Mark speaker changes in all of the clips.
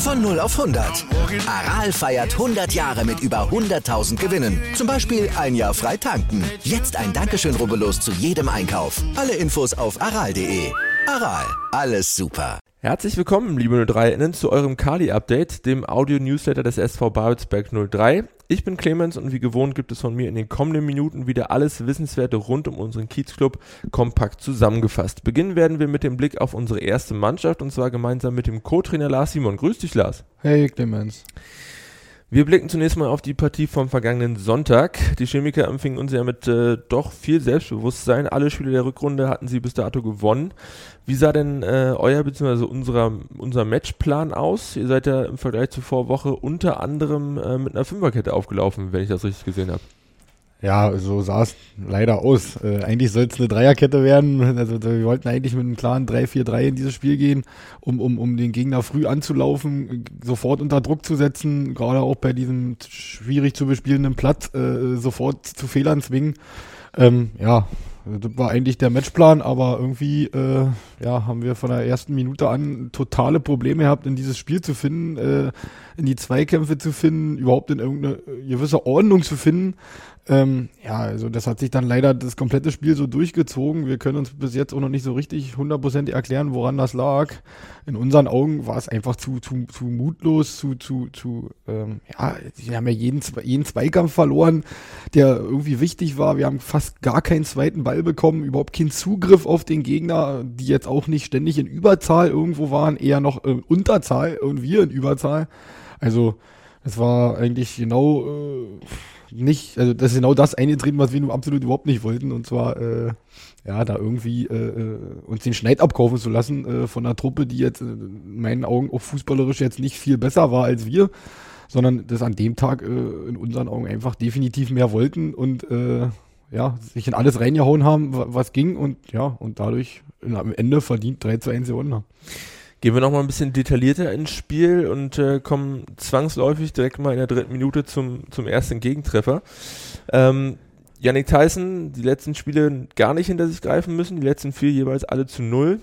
Speaker 1: Von 0 auf 100. Aral feiert 100 Jahre mit über 100.000 Gewinnen. Zum Beispiel ein Jahr frei tanken. Jetzt ein Dankeschön, rubbellos zu jedem Einkauf. Alle Infos auf aral.de. Aral, alles super.
Speaker 2: Herzlich willkommen, liebe 03-Innen, zu eurem Kali-Update, dem Audio-Newsletter des SV Babelsberg 03. Ich bin Clemens und wie gewohnt gibt es von mir in den kommenden Minuten wieder alles Wissenswerte rund um unseren Kiezclub kompakt zusammengefasst. Beginnen werden wir mit dem Blick auf unsere erste Mannschaft und zwar gemeinsam mit dem Co-Trainer Lars Simon. Grüß dich, Lars.
Speaker 3: Hey, Clemens.
Speaker 2: Wir blicken zunächst mal auf die Partie vom vergangenen Sonntag. Die Chemiker empfingen uns ja mit äh, doch viel Selbstbewusstsein. Alle Spiele der Rückrunde hatten sie bis dato gewonnen. Wie sah denn äh, euer bzw. Unserer, unser Matchplan aus? Ihr seid ja im Vergleich zur Vorwoche unter anderem äh, mit einer Fünferkette aufgelaufen, wenn ich das richtig gesehen habe.
Speaker 3: Ja, so sah es leider aus. Äh, eigentlich soll es eine Dreierkette werden. Also wir wollten eigentlich mit einem klaren 3-4-3 in dieses Spiel gehen, um, um, um den Gegner früh anzulaufen, sofort unter Druck zu setzen, gerade auch bei diesem schwierig zu bespielenden Platz äh, sofort zu Fehlern zwingen. Ähm, ja, das war eigentlich der Matchplan, aber irgendwie äh, ja, haben wir von der ersten Minute an totale Probleme gehabt, in dieses Spiel zu finden, äh, in die Zweikämpfe zu finden, überhaupt in irgendeine gewisse Ordnung zu finden. Ähm, ja, also das hat sich dann leider das komplette Spiel so durchgezogen. Wir können uns bis jetzt auch noch nicht so richtig hundertprozentig erklären, woran das lag. In unseren Augen war es einfach zu, zu, zu mutlos, zu, zu, zu, ähm, ja, wir haben ja jeden, jeden Zweikampf verloren, der irgendwie wichtig war. Wir haben fast gar keinen zweiten Ball bekommen, überhaupt keinen Zugriff auf den Gegner, die jetzt auch nicht ständig in Überzahl irgendwo waren, eher noch in Unterzahl und wir in Überzahl. Also, es war eigentlich genau, äh, nicht, also das ist genau das eingetreten, was wir nun absolut überhaupt nicht wollten. Und zwar, äh, ja, da irgendwie äh, äh, uns den Schneid abkaufen zu lassen äh, von einer Truppe, die jetzt in meinen Augen auch fußballerisch jetzt nicht viel besser war als wir, sondern das an dem Tag äh, in unseren Augen einfach definitiv mehr wollten und äh, ja, sich in alles reingehauen haben, was ging und ja, und dadurch am Ende verdient 3 zu 1 gewonnen haben.
Speaker 2: Gehen wir nochmal ein bisschen detaillierter ins Spiel und äh, kommen zwangsläufig direkt mal in der dritten Minute zum, zum ersten Gegentreffer. Ähm, Yannick Tyson, die letzten Spiele gar nicht hinter sich greifen müssen, die letzten vier jeweils alle zu null.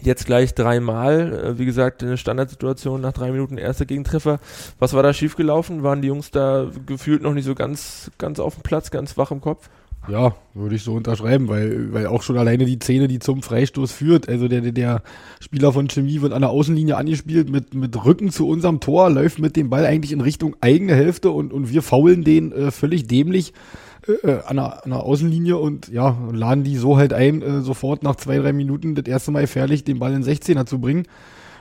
Speaker 2: Jetzt gleich dreimal, äh, wie gesagt, eine Standardsituation nach drei Minuten erster Gegentreffer. Was war da schiefgelaufen? Waren die Jungs da gefühlt noch nicht so ganz, ganz auf dem Platz, ganz wach im Kopf?
Speaker 3: Ja, würde ich so unterschreiben, weil, weil auch schon alleine die Szene, die zum Freistoß führt, also der, der Spieler von Chemie wird an der Außenlinie angespielt mit, mit Rücken zu unserem Tor, läuft mit dem Ball eigentlich in Richtung eigene Hälfte und, und wir faulen den äh, völlig dämlich äh, äh an, der, an der Außenlinie und ja, laden die so halt ein, äh, sofort nach zwei, drei Minuten das erste Mal gefährlich den Ball in 16er zu bringen.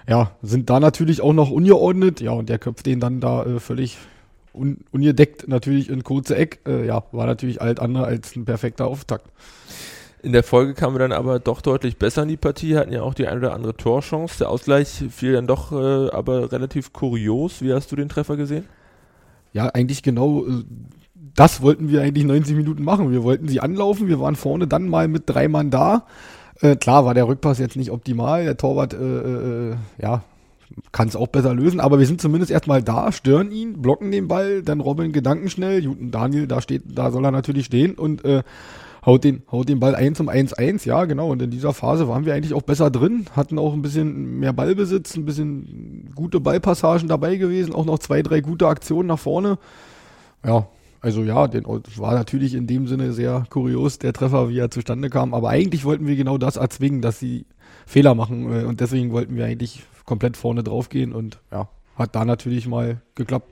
Speaker 3: Ja, sind da natürlich auch noch ungeordnet, ja, und der köpft den dann da äh, völlig un, ungedeckt natürlich in kurze Eck. Äh, ja, war natürlich alt andere als ein perfekter Auftakt.
Speaker 2: In der Folge kamen wir dann aber doch deutlich besser in die Partie, hatten ja auch die eine oder andere Torchance. Der Ausgleich fiel dann doch äh, aber relativ kurios. Wie hast du den Treffer gesehen?
Speaker 3: Ja, eigentlich genau äh, das wollten wir eigentlich 90 Minuten machen. Wir wollten sie anlaufen, wir waren vorne dann mal mit drei Mann da. Äh, klar war der Rückpass jetzt nicht optimal. Der Torwart, äh, äh, ja, kann es auch besser lösen, aber wir sind zumindest erstmal da, stören ihn, blocken den Ball, dann Robin gedankenschnell, Daniel, da steht, da soll er natürlich stehen und äh, haut den, haut den Ball ein zum 1-1, ja, genau. Und in dieser Phase waren wir eigentlich auch besser drin, hatten auch ein bisschen mehr Ballbesitz, ein bisschen gute Ballpassagen dabei gewesen, auch noch zwei, drei gute Aktionen nach vorne. Ja, also ja, den, war natürlich in dem Sinne sehr kurios, der Treffer, wie er zustande kam. Aber eigentlich wollten wir genau das erzwingen, dass sie Fehler machen. Äh, und deswegen wollten wir eigentlich komplett vorne drauf gehen und ja, hat da natürlich mal geklappt.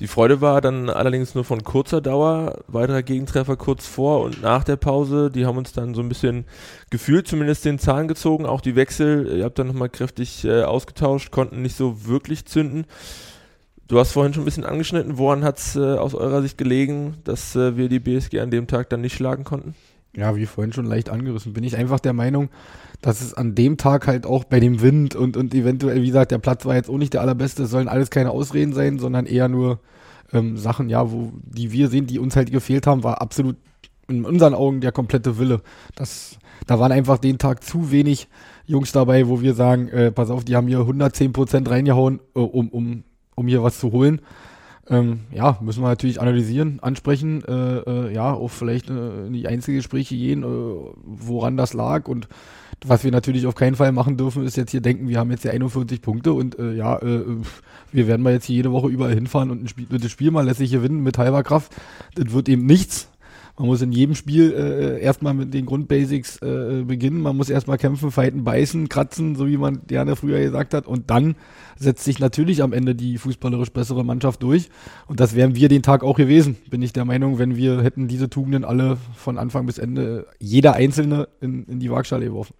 Speaker 2: Die Freude war dann allerdings nur von kurzer Dauer. Weiterer Gegentreffer kurz vor und nach der Pause. Die haben uns dann so ein bisschen gefühlt zumindest den Zahn gezogen. Auch die Wechsel, ihr habt dann nochmal kräftig äh, ausgetauscht, konnten nicht so wirklich zünden. Du hast vorhin schon ein bisschen angeschnitten. Woran hat es äh, aus eurer Sicht gelegen, dass äh, wir die BSG an dem Tag dann nicht schlagen konnten?
Speaker 3: Ja, wie vorhin schon leicht angerissen, bin ich einfach der Meinung, dass es an dem Tag halt auch bei dem Wind und, und eventuell, wie gesagt, der Platz war jetzt auch nicht der allerbeste, es sollen alles keine Ausreden sein, sondern eher nur ähm, Sachen, ja, wo, die wir sehen, die uns halt gefehlt haben, war absolut in unseren Augen der komplette Wille. Das, da waren einfach den Tag zu wenig Jungs dabei, wo wir sagen, äh, pass auf, die haben hier 110 Prozent reingehauen, äh, um, um, um hier was zu holen. Ähm, ja, müssen wir natürlich analysieren, ansprechen, äh, äh, ja, auch vielleicht äh, in die Einzelgespräche gehen, äh, woran das lag und was wir natürlich auf keinen Fall machen dürfen, ist jetzt hier denken, wir haben jetzt hier 41 Punkte und äh, ja, äh, wir werden mal jetzt hier jede Woche überall hinfahren und ein Spiel, das Spiel mal lässig gewinnen mit halber Kraft. Das wird eben nichts. Man muss in jedem Spiel äh, erstmal mit den Grundbasics äh, beginnen. Man muss erstmal kämpfen, fighten, beißen, kratzen, so wie man gerne früher gesagt hat. Und dann setzt sich natürlich am Ende die fußballerisch bessere Mannschaft durch. Und das wären wir den Tag auch gewesen, bin ich der Meinung, wenn wir hätten diese Tugenden alle von Anfang bis Ende, jeder Einzelne in, in die Waagschale geworfen.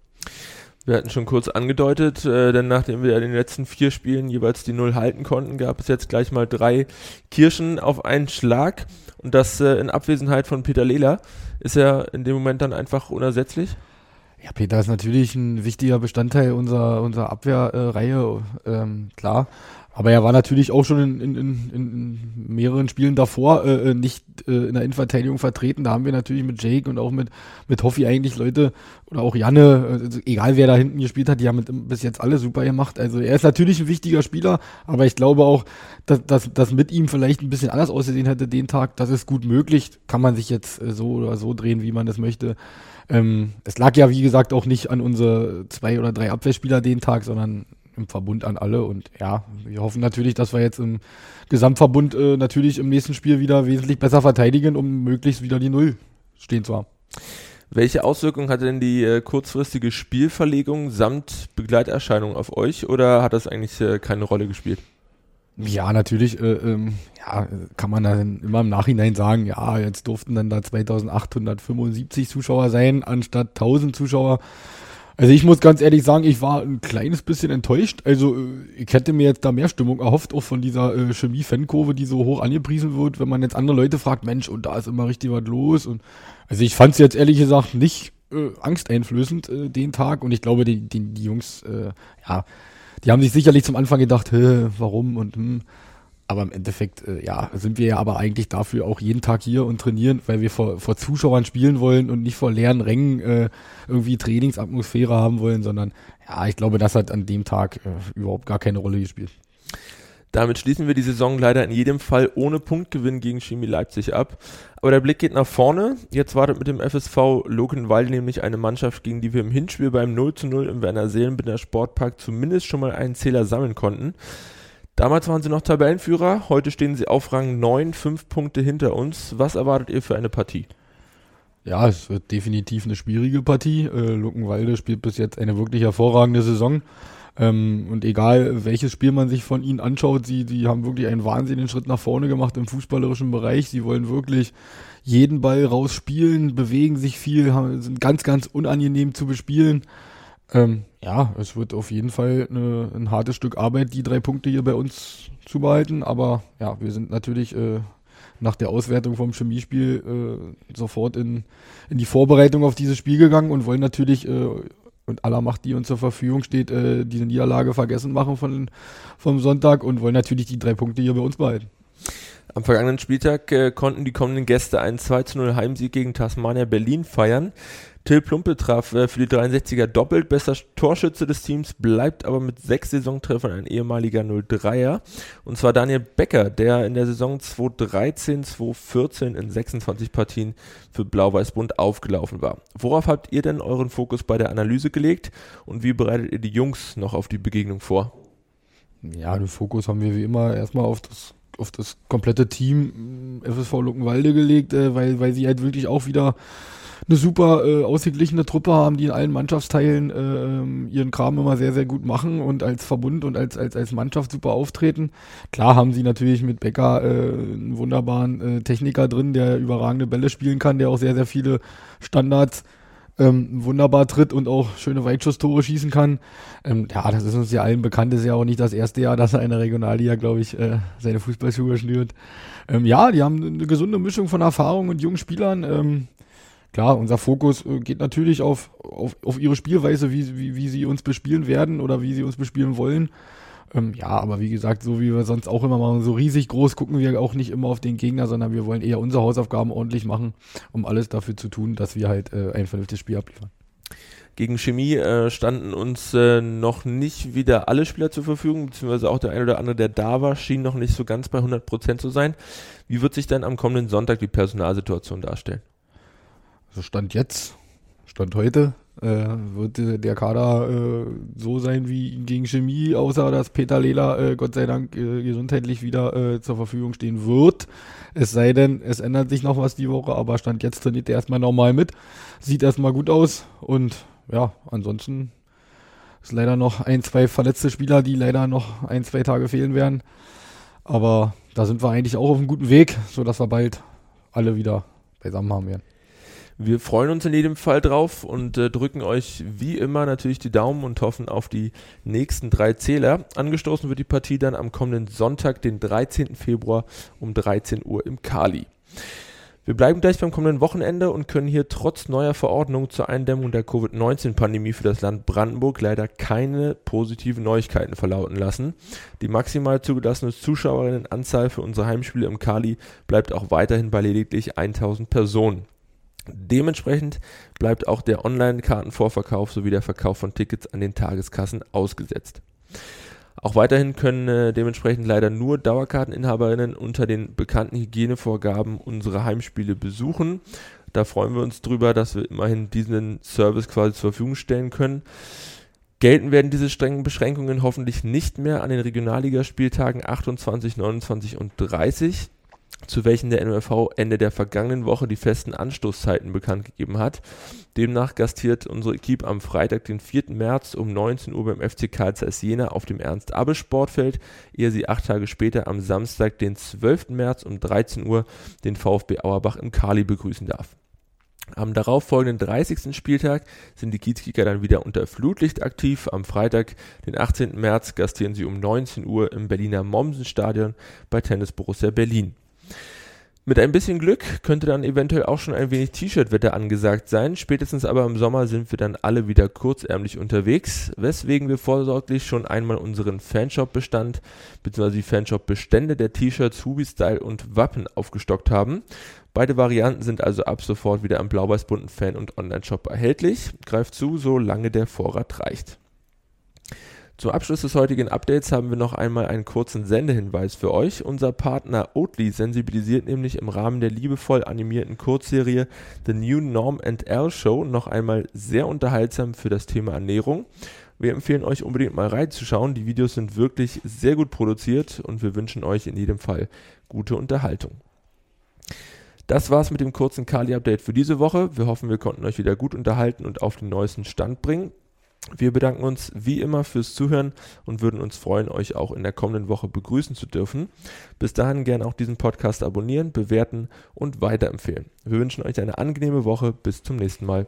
Speaker 2: Wir hatten schon kurz angedeutet, äh, denn nachdem wir in den letzten vier Spielen jeweils die Null halten konnten, gab es jetzt gleich mal drei Kirschen auf einen Schlag. Und das äh, in Abwesenheit von Peter Lela ist er in dem Moment dann einfach unersetzlich.
Speaker 3: Ja, Peter ist natürlich ein wichtiger Bestandteil unserer, unserer Abwehrreihe, äh, ähm, klar. Aber er war natürlich auch schon in, in, in, in mehreren Spielen davor äh, äh, nicht äh, in der Innenverteidigung vertreten. Da haben wir natürlich mit Jake und auch mit, mit Hoffi eigentlich Leute oder auch Janne, also egal wer da hinten gespielt hat, die haben mit, bis jetzt alle super gemacht. Also er ist natürlich ein wichtiger Spieler, aber ich glaube auch, dass, dass, dass mit ihm vielleicht ein bisschen anders ausgesehen hätte den Tag. Das ist gut möglich. Kann man sich jetzt äh, so oder so drehen, wie man das möchte. Ähm, es lag ja, wie gesagt, auch nicht an unsere zwei oder drei Abwehrspieler den Tag, sondern im Verbund an alle. Und ja, wir hoffen natürlich, dass wir jetzt im Gesamtverbund äh, natürlich im nächsten Spiel wieder wesentlich besser verteidigen, um möglichst wieder die Null stehen zu haben.
Speaker 2: Welche Auswirkungen hatte denn die äh, kurzfristige Spielverlegung samt Begleiterscheinung auf euch oder hat das eigentlich äh, keine Rolle gespielt?
Speaker 3: Ja, natürlich äh, ähm, ja, kann man dann immer im Nachhinein sagen, ja, jetzt durften dann da 2875 Zuschauer sein, anstatt 1000 Zuschauer. Also ich muss ganz ehrlich sagen, ich war ein kleines bisschen enttäuscht. Also äh, ich hätte mir jetzt da mehr Stimmung erhofft, auch von dieser äh, Chemie-Fan-Kurve, die so hoch angepriesen wird, wenn man jetzt andere Leute fragt, Mensch, und da ist immer richtig was los. Und also ich fand es jetzt ehrlich gesagt nicht äh, angsteinflößend, äh, den Tag. Und ich glaube, die, die, die Jungs, äh, ja, die haben sich sicherlich zum Anfang gedacht, Hä, warum und hm. Aber im Endeffekt, äh, ja, sind wir ja aber eigentlich dafür auch jeden Tag hier und trainieren, weil wir vor, vor Zuschauern spielen wollen und nicht vor leeren Rängen äh, irgendwie Trainingsatmosphäre haben wollen, sondern ja, ich glaube, das hat an dem Tag äh, überhaupt gar keine Rolle gespielt.
Speaker 2: Damit schließen wir die Saison leider in jedem Fall ohne Punktgewinn gegen Chemie Leipzig ab. Aber der Blick geht nach vorne. Jetzt wartet mit dem FSV Lokenwald nämlich eine Mannschaft, gegen die wir im Hinspiel beim 0 zu 0 im Werner Seelenbinder Sportpark zumindest schon mal einen Zähler sammeln konnten. Damals waren sie noch Tabellenführer, heute stehen sie auf Rang 9, fünf Punkte hinter uns. Was erwartet ihr für eine Partie?
Speaker 3: Ja, es wird definitiv eine schwierige Partie. Äh, Luckenwalde spielt bis jetzt eine wirklich hervorragende Saison. Ähm, und egal, welches Spiel man sich von ihnen anschaut, sie, sie haben wirklich einen wahnsinnigen Schritt nach vorne gemacht im fußballerischen Bereich. Sie wollen wirklich jeden Ball rausspielen, bewegen sich viel, haben, sind ganz, ganz unangenehm zu bespielen. Ähm, ja, es wird auf jeden Fall eine, ein hartes Stück Arbeit, die drei Punkte hier bei uns zu behalten. Aber ja, wir sind natürlich äh, nach der Auswertung vom Chemiespiel äh, sofort in, in die Vorbereitung auf dieses Spiel gegangen und wollen natürlich äh, und aller Macht, die uns zur Verfügung steht, äh, diese Niederlage vergessen machen von, vom Sonntag und wollen natürlich die drei Punkte hier bei uns behalten.
Speaker 2: Am vergangenen Spieltag äh, konnten die kommenden Gäste einen 2 0 Heimsieg gegen Tasmania Berlin feiern. Till Plumpe traf äh, für die 63er doppelt. Bester Torschütze des Teams bleibt aber mit sechs Saisontreffern ein ehemaliger 03er. Und zwar Daniel Becker, der in der Saison 2013, 2014 in 26 Partien für Blau-Weiß-Bund aufgelaufen war. Worauf habt ihr denn euren Fokus bei der Analyse gelegt und wie bereitet ihr die Jungs noch auf die Begegnung vor?
Speaker 3: Ja, den Fokus haben wir wie immer erstmal auf das auf das komplette Team äh, FSV Luckenwalde gelegt, äh, weil, weil sie halt wirklich auch wieder eine super äh, ausgeglichene Truppe haben, die in allen Mannschaftsteilen äh, ähm, ihren Kram immer sehr, sehr gut machen und als Verbund und als, als, als Mannschaft super auftreten. Klar haben sie natürlich mit Becker äh, einen wunderbaren äh, Techniker drin, der überragende Bälle spielen kann, der auch sehr, sehr viele Standards ähm, wunderbar tritt und auch schöne Weitschusstore schießen kann. Ähm, ja, das ist uns ja allen bekannt, ist ja auch nicht das erste Jahr, dass er in der Regionalliga, glaube ich, äh, seine Fußballschuhe schnürt. Ähm, ja, die haben eine gesunde Mischung von Erfahrung und jungen Spielern. Klar, unser Fokus äh, geht natürlich auf, auf, auf ihre Spielweise, wie, wie, wie sie uns bespielen werden oder wie sie uns bespielen wollen. Ähm, ja, aber wie gesagt, so wie wir sonst auch immer machen, so riesig groß gucken wir auch nicht immer auf den Gegner, sondern wir wollen eher unsere Hausaufgaben ordentlich machen, um alles dafür zu tun, dass wir halt äh, ein vernünftiges Spiel abliefern.
Speaker 2: Gegen Chemie äh, standen uns äh, noch nicht wieder alle Spieler zur Verfügung, beziehungsweise auch der eine oder andere, der da war, schien noch nicht so ganz bei 100 Prozent zu sein. Wie wird sich dann am kommenden Sonntag die Personalsituation darstellen?
Speaker 3: Also Stand jetzt, Stand heute, äh, wird der Kader äh, so sein wie gegen Chemie, außer dass Peter Lehler äh, Gott sei Dank äh, gesundheitlich wieder äh, zur Verfügung stehen wird. Es sei denn, es ändert sich noch was die Woche, aber Stand jetzt trainiert er erstmal normal mit. Sieht erstmal gut aus und ja, ansonsten ist leider noch ein, zwei verletzte Spieler, die leider noch ein, zwei Tage fehlen werden. Aber da sind wir eigentlich auch auf einem guten Weg, sodass wir bald alle wieder beisammen haben werden.
Speaker 2: Wir freuen uns in jedem Fall drauf und äh, drücken euch wie immer natürlich die Daumen und hoffen auf die nächsten drei Zähler. Angestoßen wird die Partie dann am kommenden Sonntag, den 13. Februar um 13 Uhr im Kali. Wir bleiben gleich beim kommenden Wochenende und können hier trotz neuer Verordnung zur Eindämmung der Covid-19-Pandemie für das Land Brandenburg leider keine positiven Neuigkeiten verlauten lassen. Die maximal zugelassene Zuschauerinnenanzahl für unsere Heimspiele im Kali bleibt auch weiterhin bei lediglich 1000 Personen. Dementsprechend bleibt auch der Online-Kartenvorverkauf sowie der Verkauf von Tickets an den Tageskassen ausgesetzt. Auch weiterhin können äh, dementsprechend leider nur Dauerkarteninhaberinnen unter den bekannten Hygienevorgaben unsere Heimspiele besuchen. Da freuen wir uns drüber, dass wir immerhin diesen Service quasi zur Verfügung stellen können. Gelten werden diese strengen Beschränkungen hoffentlich nicht mehr an den Regionalligaspieltagen 28, 29 und 30 zu welchen der NOFV Ende der vergangenen Woche die festen Anstoßzeiten bekannt gegeben hat. Demnach gastiert unsere Equipe am Freitag, den 4. März um 19 Uhr beim FC Karl Zeiss Jena auf dem Ernst-Abbe-Sportfeld, ehe sie acht Tage später am Samstag, den 12. März um 13 Uhr den VfB Auerbach im Kali begrüßen darf. Am darauffolgenden 30. Spieltag sind die Kiezkicker dann wieder unter Flutlicht aktiv. Am Freitag, den 18. März, gastieren sie um 19 Uhr im Berliner Mommsen-Stadion bei Tennis Borussia Berlin. Mit ein bisschen Glück könnte dann eventuell auch schon ein wenig T-Shirt-Wetter angesagt sein. Spätestens aber im Sommer sind wir dann alle wieder kurzärmlich unterwegs, weswegen wir vorsorglich schon einmal unseren Fanshop-Bestand bzw. die Fanshop-Bestände der T-Shirts Hubi Style und Wappen aufgestockt haben. Beide Varianten sind also ab sofort wieder am blau-weiß-bunten Fan- und Online-Shop erhältlich. Greift zu, solange der Vorrat reicht. Zum Abschluss des heutigen Updates haben wir noch einmal einen kurzen Sendehinweis für euch. Unser Partner Oatly sensibilisiert nämlich im Rahmen der liebevoll animierten Kurzserie The New Norm and L Show noch einmal sehr unterhaltsam für das Thema Ernährung. Wir empfehlen euch unbedingt mal reinzuschauen. Die Videos sind wirklich sehr gut produziert und wir wünschen euch in jedem Fall gute Unterhaltung. Das war's mit dem kurzen Kali-Update für diese Woche. Wir hoffen, wir konnten euch wieder gut unterhalten und auf den neuesten Stand bringen. Wir bedanken uns wie immer fürs Zuhören und würden uns freuen, euch auch in der kommenden Woche begrüßen zu dürfen. Bis dahin gerne auch diesen Podcast abonnieren, bewerten und weiterempfehlen. Wir wünschen euch eine angenehme Woche. Bis zum nächsten Mal.